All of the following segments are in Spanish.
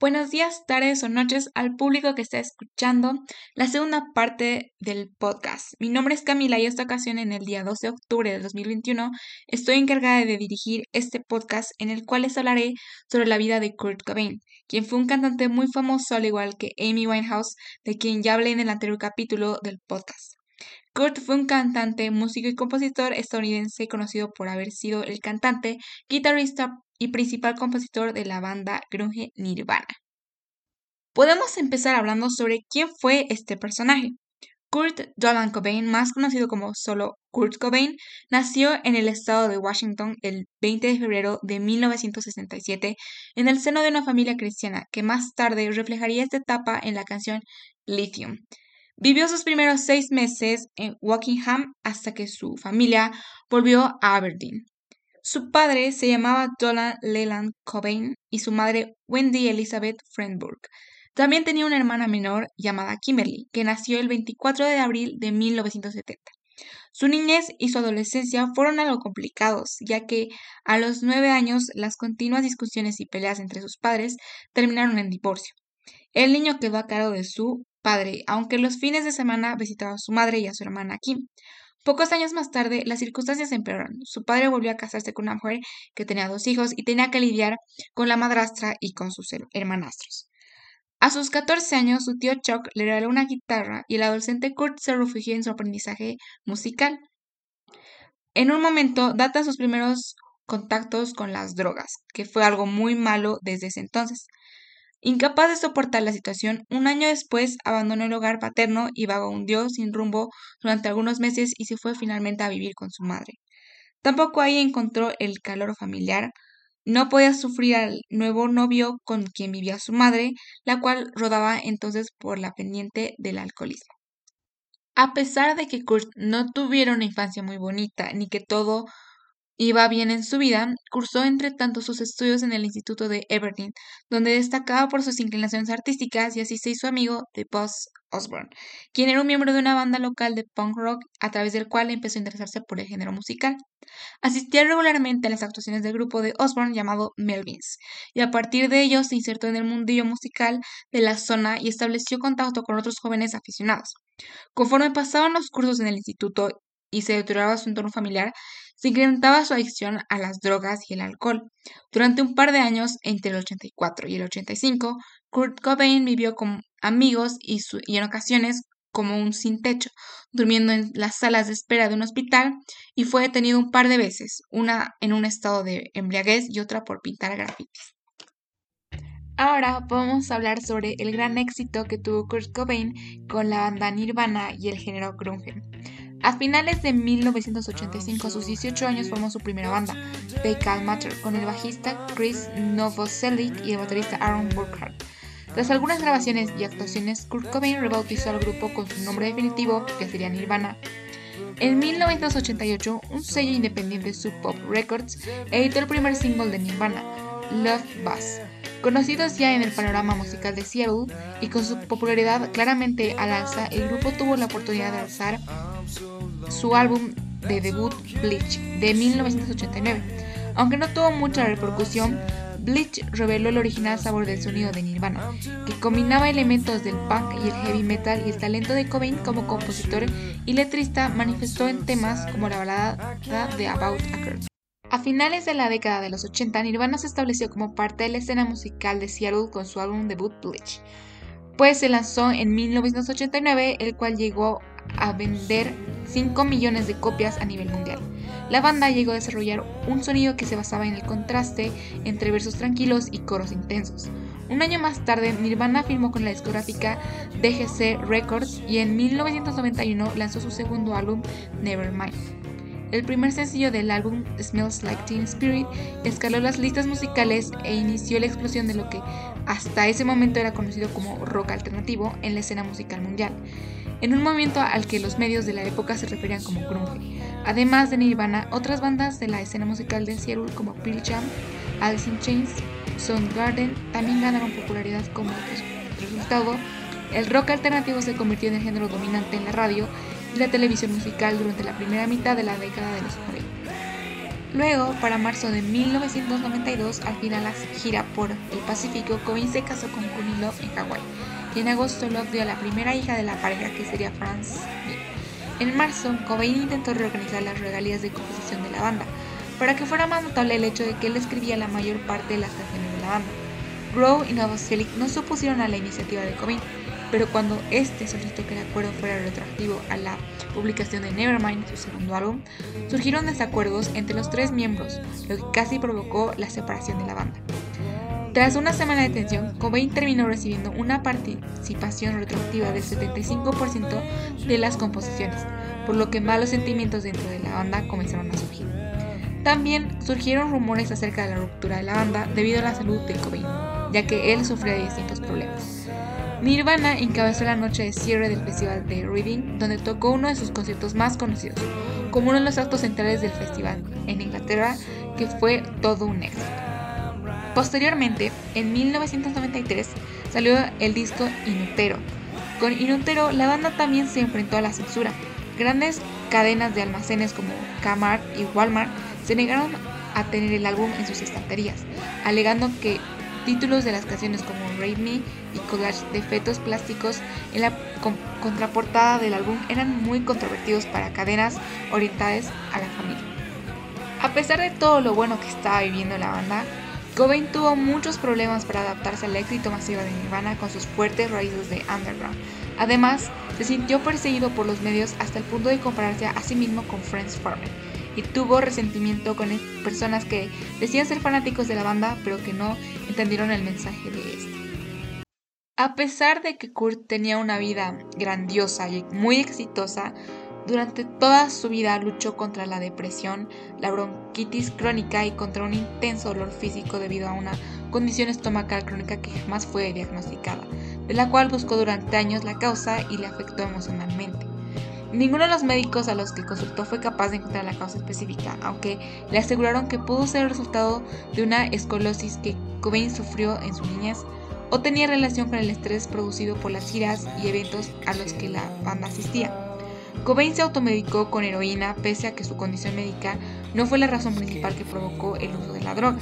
Buenos días, tardes o noches al público que está escuchando la segunda parte del podcast. Mi nombre es Camila y esta ocasión, en el día 12 de octubre del 2021, estoy encargada de dirigir este podcast en el cual les hablaré sobre la vida de Kurt Cobain, quien fue un cantante muy famoso al igual que Amy Winehouse, de quien ya hablé en el anterior capítulo del podcast. Kurt fue un cantante, músico y compositor estadounidense conocido por haber sido el cantante, guitarrista y principal compositor de la banda grunge Nirvana. Podemos empezar hablando sobre quién fue este personaje. Kurt Dolan Cobain, más conocido como solo Kurt Cobain, nació en el estado de Washington el 20 de febrero de 1967 en el seno de una familia cristiana que más tarde reflejaría esta etapa en la canción Lithium. Vivió sus primeros seis meses en Wokingham hasta que su familia volvió a Aberdeen. Su padre se llamaba Dolan Leland Cobain y su madre Wendy Elizabeth Friendburg. También tenía una hermana menor llamada Kimberly, que nació el 24 de abril de 1970. Su niñez y su adolescencia fueron algo complicados, ya que a los nueve años las continuas discusiones y peleas entre sus padres terminaron en divorcio. El niño quedó a cargo de su padre, aunque los fines de semana visitaba a su madre y a su hermana Kim. Pocos años más tarde, las circunstancias empeoraron. Su padre volvió a casarse con una mujer que tenía dos hijos y tenía que lidiar con la madrastra y con sus hermanastros. A sus 14 años, su tío Chuck le regaló una guitarra y el adolescente Kurt se refugió en su aprendizaje musical. En un momento data sus primeros contactos con las drogas, que fue algo muy malo desde ese entonces. Incapaz de soportar la situación, un año después abandonó el hogar paterno y vagabundeó sin rumbo durante algunos meses y se fue finalmente a vivir con su madre. Tampoco ahí encontró el calor familiar. No podía sufrir al nuevo novio con quien vivía su madre, la cual rodaba entonces por la pendiente del alcoholismo. A pesar de que Kurt no tuviera una infancia muy bonita, ni que todo Iba bien en su vida, cursó entre tanto sus estudios en el Instituto de Aberdeen, donde destacaba por sus inclinaciones artísticas y así se hizo amigo de Buzz Osborne, quien era un miembro de una banda local de punk rock a través del cual empezó a interesarse por el género musical. Asistía regularmente a las actuaciones del grupo de Osborne llamado Melvins, y a partir de ello se insertó en el mundillo musical de la zona y estableció contacto con otros jóvenes aficionados. Conforme pasaban los cursos en el instituto y se deterioraba su entorno familiar, se incrementaba su adicción a las drogas y el alcohol. Durante un par de años, entre el 84 y el 85, Kurt Cobain vivió con amigos y, en ocasiones como un sin techo, durmiendo en las salas de espera de un hospital y fue detenido un par de veces, una en un estado de embriaguez y otra por pintar grafitis. Ahora vamos a hablar sobre el gran éxito que tuvo Kurt Cobain con la banda Nirvana y el género grunge. A finales de 1985, a sus 18 años, formó su primera banda, The Calm Matter, con el bajista Chris Novoselic y el baterista Aaron Burkhardt. Tras algunas grabaciones y actuaciones, Kurt Cobain rebautizó al grupo con su nombre definitivo, que sería Nirvana. En 1988, un sello independiente Sub Pop Records editó el primer single de Nirvana, Love Buzz. Conocidos ya en el panorama musical de Seattle y con su popularidad claramente al alza, el grupo tuvo la oportunidad de alzar su álbum de debut Bleach de 1989. Aunque no tuvo mucha repercusión, Bleach reveló el original sabor del sonido de Nirvana, que combinaba elementos del punk y el heavy metal y el talento de Cobain como compositor y letrista manifestó en temas como la balada de About a Girl. A finales de la década de los 80, Nirvana se estableció como parte de la escena musical de Seattle con su álbum debut Bleach, pues se lanzó en 1989, el cual llegó a vender 5 millones de copias a nivel mundial. La banda llegó a desarrollar un sonido que se basaba en el contraste entre versos tranquilos y coros intensos. Un año más tarde, Nirvana firmó con la discográfica DGC Records y en 1991 lanzó su segundo álbum, Nevermind. El primer sencillo del álbum, Smells Like Teen Spirit, escaló las listas musicales e inició la explosión de lo que hasta ese momento era conocido como rock alternativo en la escena musical mundial en un momento al que los medios de la época se referían como grunge. Además de Nirvana, otras bandas de la escena musical de Seattle como Pearl Jam, Alice in Chains, Soundgarden también ganaron popularidad como resultado. El rock alternativo se convirtió en el género dominante en la radio y la televisión musical durante la primera mitad de la década de los 90. Luego, para marzo de 1992, al final la gira por el Pacífico, Cobain se casó con Courtney en Hawái en agosto Love dio a la primera hija de la pareja que sería Franz En marzo, Cobain intentó reorganizar las regalías de composición de la banda, para que fuera más notable el hecho de que él escribía la mayor parte de las canciones de la banda. Grow y Novoselic no se opusieron a la iniciativa de Cobain, pero cuando este solicitó que el acuerdo fuera retroactivo a la publicación de Nevermind, su segundo álbum, surgieron desacuerdos entre los tres miembros, lo que casi provocó la separación de la banda. Tras una semana de tensión, Cobain terminó recibiendo una participación retroactiva del 75% de las composiciones, por lo que malos sentimientos dentro de la banda comenzaron a surgir. También surgieron rumores acerca de la ruptura de la banda debido a la salud de Cobain, ya que él sufría de distintos problemas. Nirvana encabezó la noche de cierre del festival de Reading, donde tocó uno de sus conciertos más conocidos, como uno de los actos centrales del festival en Inglaterra, que fue todo un éxito. Posteriormente, en 1993, salió el disco Inutero. Con Inutero, la banda también se enfrentó a la censura. Grandes cadenas de almacenes como Kmart y Walmart se negaron a tener el álbum en sus estanterías, alegando que títulos de las canciones como Rape Me y collage de fetos plásticos en la contraportada del álbum eran muy controvertidos para cadenas orientadas a la familia. A pesar de todo lo bueno que estaba viviendo la banda, Cobain tuvo muchos problemas para adaptarse al éxito masivo de Nirvana con sus fuertes raíces de underground. Además, se sintió perseguido por los medios hasta el punto de compararse a sí mismo con Franz Farmer y tuvo resentimiento con personas que decían ser fanáticos de la banda pero que no entendieron el mensaje de este. A pesar de que Kurt tenía una vida grandiosa y muy exitosa, durante toda su vida luchó contra la depresión, la bronquitis crónica y contra un intenso dolor físico debido a una condición estomacal crónica que jamás fue diagnosticada, de la cual buscó durante años la causa y le afectó emocionalmente. Ninguno de los médicos a los que consultó fue capaz de encontrar la causa específica, aunque le aseguraron que pudo ser el resultado de una escolosis que Cobain sufrió en su niñez o tenía relación con el estrés producido por las giras y eventos a los que la banda asistía. Cobain se automedicó con heroína pese a que su condición médica no fue la razón principal que provocó el uso de la droga,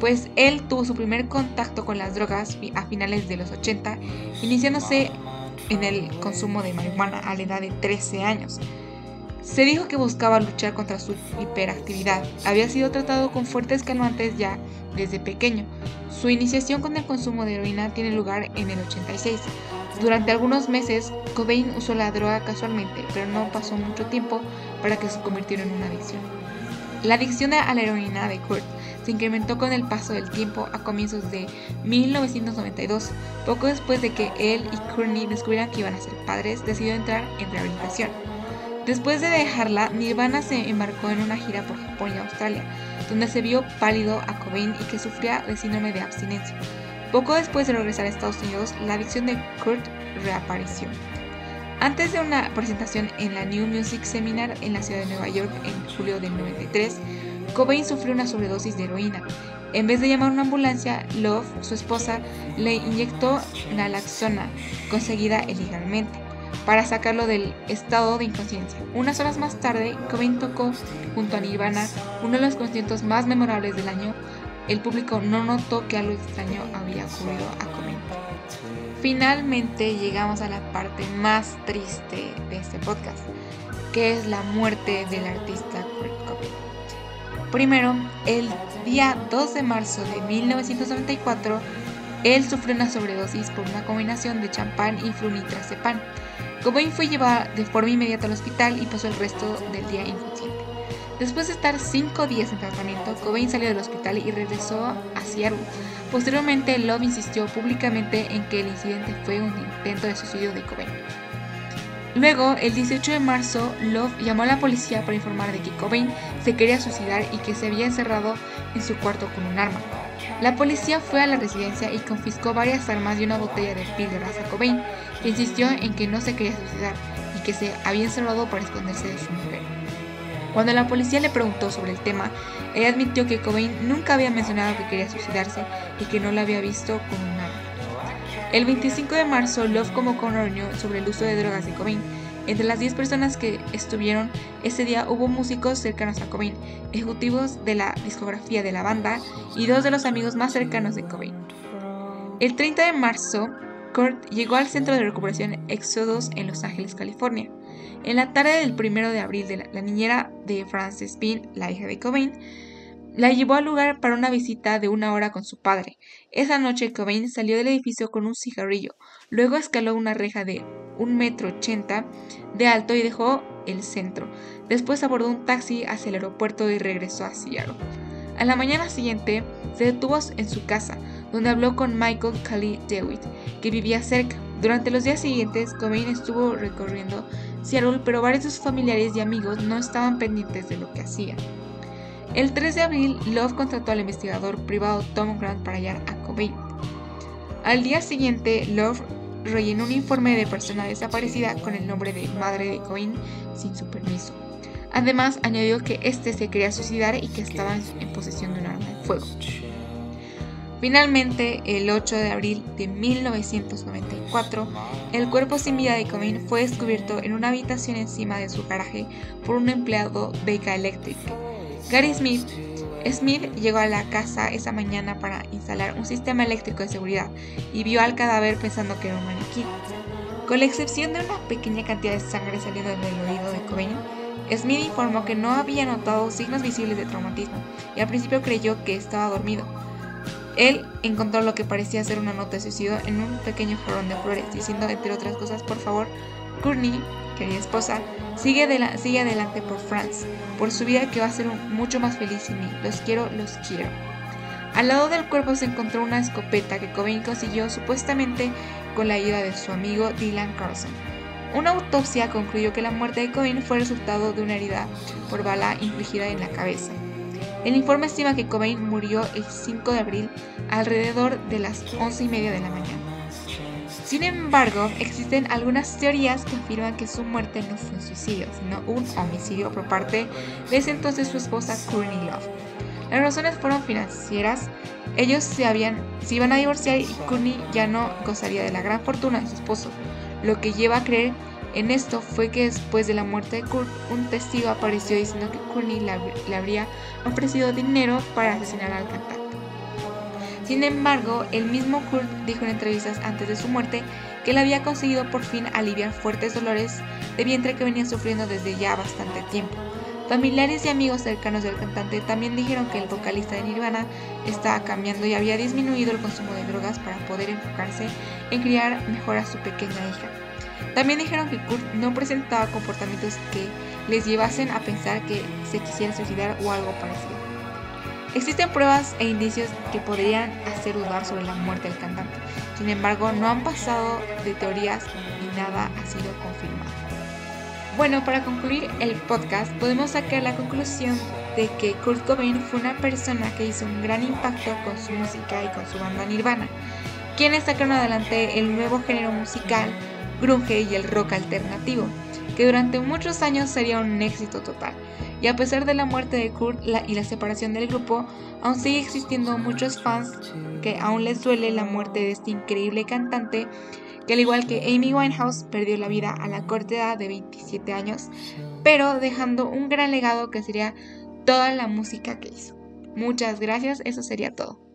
pues él tuvo su primer contacto con las drogas a finales de los 80, iniciándose en el consumo de marihuana a la edad de 13 años. Se dijo que buscaba luchar contra su hiperactividad. Había sido tratado con fuertes calmantes ya desde pequeño. Su iniciación con el consumo de heroína tiene lugar en el 86. Durante algunos meses, Cobain usó la droga casualmente, pero no pasó mucho tiempo para que se convirtiera en una adicción. La adicción a la heroína de Kurt se incrementó con el paso del tiempo a comienzos de 1992. Poco después de que él y Courtney descubrieran que iban a ser padres, decidió entrar en rehabilitación. Después de dejarla, Nirvana se embarcó en una gira por Japón y Australia, donde se vio pálido a Cobain y que sufría de síndrome de abstinencia. Poco después de regresar a Estados Unidos, la adicción de Kurt reapareció. Antes de una presentación en la New Music Seminar en la ciudad de Nueva York en julio del 93, Cobain sufrió una sobredosis de heroína. En vez de llamar a una ambulancia, Love, su esposa, le inyectó naloxona, conseguida ilegalmente para sacarlo del estado de inconsciencia. Unas horas más tarde, Cobain tocó junto a Nirvana uno de los conciertos más memorables del año. El público no notó que algo extraño había ocurrido a Cobain. Finalmente llegamos a la parte más triste de este podcast, que es la muerte del artista Kurt Cobain. Primero, el día 2 de marzo de 1994, él sufrió una sobredosis por una combinación de champán y flunitrazepam Cobain fue llevado de forma inmediata al hospital y pasó el resto del día inconsciente. Después de estar cinco días en tratamiento, Cobain salió del hospital y regresó a Seattle. Posteriormente, Love insistió públicamente en que el incidente fue un intento de suicidio de Cobain. Luego, el 18 de marzo, Love llamó a la policía para informar de que Cobain se quería suicidar y que se había encerrado en su cuarto con un arma. La policía fue a la residencia y confiscó varias armas y una botella de píldoras a Cobain, que insistió en que no se quería suicidar y que se había encerrado para esconderse de su mujer. Cuando la policía le preguntó sobre el tema, ella admitió que Cobain nunca había mencionado que quería suicidarse y que no la había visto con un arma. El 25 de marzo, Love convocó una reunión sobre el uso de drogas de Cobain Entre las 10 personas que estuvieron ese día hubo músicos cercanos a Cobain, ejecutivos de la discografía de la banda y dos de los amigos más cercanos de Cobain. El 30 de marzo, Kurt llegó al centro de recuperación Exodus en Los Ángeles, California. En la tarde del 1 de abril, la, niñera de Frances Bean, la hija de Cobain, la llevó al lugar para una visita de una hora con su padre. Esa noche Cobain salió del edificio con un cigarrillo, luego escaló una reja de un metro ochenta de alto y dejó el centro. Después abordó un taxi hacia el aeropuerto y regresó a Seattle. A la mañana siguiente se detuvo en su casa, donde habló con Michael Kelly Dewitt, que vivía cerca. Durante los días siguientes, Cobain estuvo recorriendo Seattle, pero varios de sus familiares y amigos no estaban pendientes de lo que hacía. El 3 de abril, Love contrató al investigador privado Tom Grant para hallar a Cobain. Al día siguiente, Love rellenó un informe de persona desaparecida con el nombre de madre de Cobain sin su permiso. Además, añadió que este se quería suicidar y que estaba en posesión de un arma de fuego. Finalmente, el 8 de abril de 1994, el cuerpo sin vida de Cobain fue descubierto en una habitación encima de su garaje por un empleado de Electric. Gary Smith. Smith llegó a la casa esa mañana para instalar un sistema eléctrico de seguridad y vio al cadáver pensando que era un maniquí. Con la excepción de una pequeña cantidad de sangre saliendo del oído de Cobain, Smith informó que no había notado signos visibles de traumatismo y al principio creyó que estaba dormido. Él encontró lo que parecía ser una nota de suicidio en un pequeño jarrón de flores, diciendo entre otras cosas, por favor, Courtney, querida esposa, sigue, sigue adelante por Franz, por su vida que va a ser mucho más feliz sin mí. Los quiero, los quiero. Al lado del cuerpo se encontró una escopeta que Cobain consiguió supuestamente con la ayuda de su amigo Dylan Carlson. Una autopsia concluyó que la muerte de Cobain fue resultado de una herida por bala infligida en la cabeza. El informe estima que Cobain murió el 5 de abril alrededor de las 11 y media de la mañana. Sin embargo, existen algunas teorías que afirman que su muerte no fue un suicidio, sino un homicidio por parte de ese entonces su esposa Courtney Love. Las razones fueron financieras. Ellos se, habían, iban a divorciar y Courtney ya no gozaría de la gran fortuna de su esposo. Lo que lleva a creer en esto fue que después de la muerte de Kurt, un testigo apareció diciendo que Courtney le habría ofrecido dinero para asesinar al cantante. Sin embargo, el mismo Kurt dijo en entrevistas antes de su muerte que él había conseguido por fin aliviar fuertes dolores de vientre que venía sufriendo desde ya bastante tiempo. Familiares y amigos cercanos del cantante también dijeron que el vocalista de Nirvana estaba cambiando y había disminuido el consumo de drogas para poder enfocarse en criar mejor a su pequeña hija. También dijeron que Kurt no presentaba comportamientos que les llevasen a pensar que se quisiera suicidar o algo parecido. Existen pruebas e indicios que podrían hacer dudar sobre la muerte del cantante. Sin embargo, no han pasado de teorías y nada ha sido confirmado. Bueno, para concluir el podcast, podemos sacar la conclusión de que Kurt Cobain fue una persona que hizo un gran impacto con su música y con su banda Nirvana, quienes sacaron adelante el nuevo género musical, grunge y el rock alternativo, que durante muchos años sería un éxito total y a pesar de la muerte de Kurt y la separación del grupo, aún sigue existiendo muchos fans que aún les duele la muerte de este increíble cantante que al igual que Amy Winehouse perdió la vida a la corta edad de 27 años, pero dejando un gran legado que sería toda la música que hizo. Muchas gracias, eso sería todo.